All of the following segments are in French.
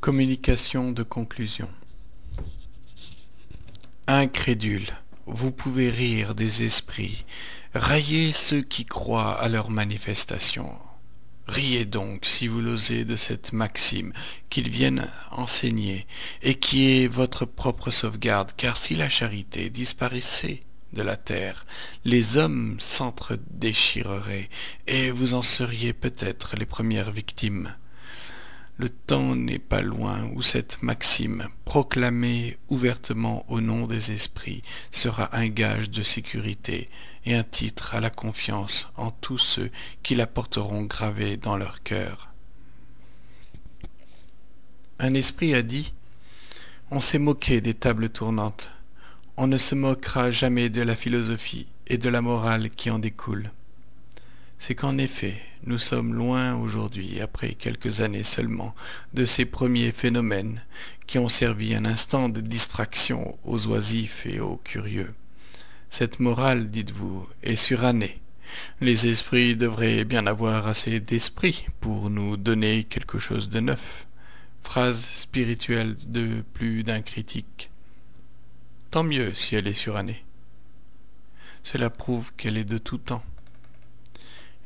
Communication de conclusion Incrédule, vous pouvez rire des esprits, railler ceux qui croient à leurs manifestations. Riez donc, si vous l'osez, de cette maxime qu'ils viennent enseigner, et qui est votre propre sauvegarde, car si la charité disparaissait de la terre, les hommes s'entre-déchireraient, et vous en seriez peut-être les premières victimes. Le temps n'est pas loin où cette maxime, proclamée ouvertement au nom des esprits, sera un gage de sécurité et un titre à la confiance en tous ceux qui la porteront gravée dans leur cœur. Un esprit a dit On s'est moqué des tables tournantes. On ne se moquera jamais de la philosophie et de la morale qui en découlent c'est qu'en effet, nous sommes loin aujourd'hui, après quelques années seulement, de ces premiers phénomènes qui ont servi un instant de distraction aux oisifs et aux curieux. Cette morale, dites-vous, est surannée. Les esprits devraient bien avoir assez d'esprit pour nous donner quelque chose de neuf. Phrase spirituelle de plus d'un critique. Tant mieux si elle est surannée. Cela prouve qu'elle est de tout temps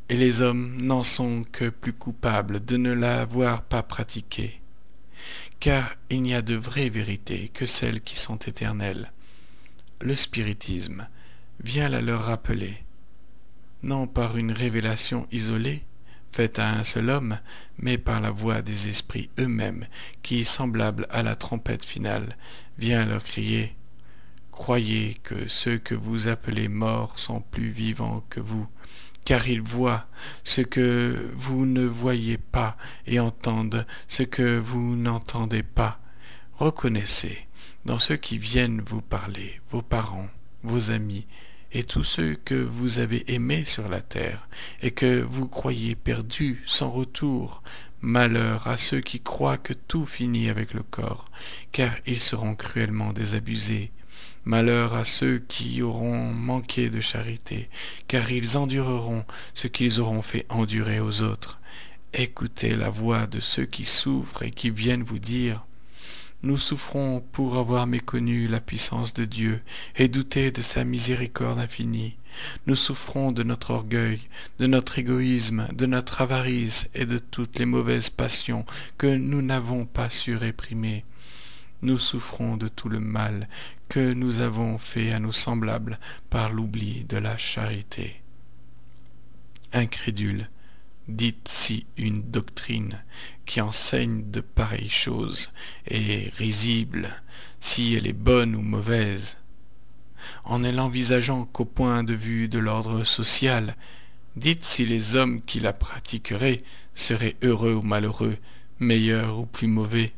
et les hommes n'en sont que plus coupables de ne l'avoir pas pratiquée. Car il n'y a de vraies vérités que celles qui sont éternelles. Le spiritisme vient la leur rappeler, non par une révélation isolée, faite à un seul homme, mais par la voix des esprits eux-mêmes, qui, semblable à la trompette finale, vient leur crier Croyez que ceux que vous appelez morts sont plus vivants que vous, car ils voient ce que vous ne voyez pas et entendent ce que vous n'entendez pas. Reconnaissez dans ceux qui viennent vous parler, vos parents, vos amis, et tous ceux que vous avez aimés sur la terre, et que vous croyez perdus, sans retour. Malheur à ceux qui croient que tout finit avec le corps, car ils seront cruellement désabusés. Malheur à ceux qui auront manqué de charité, car ils endureront ce qu'ils auront fait endurer aux autres. Écoutez la voix de ceux qui souffrent et qui viennent vous dire nous souffrons pour avoir méconnu la puissance de Dieu et douté de sa miséricorde infinie. Nous souffrons de notre orgueil, de notre égoïsme, de notre avarice et de toutes les mauvaises passions que nous n'avons pas su réprimer nous souffrons de tout le mal que nous avons fait à nos semblables par l'oubli de la charité. Incrédule, dites si une doctrine qui enseigne de pareilles choses est risible, si elle est bonne ou mauvaise. En ne l'envisageant qu'au point de vue de l'ordre social, dites si les hommes qui la pratiqueraient seraient heureux ou malheureux, meilleurs ou plus mauvais.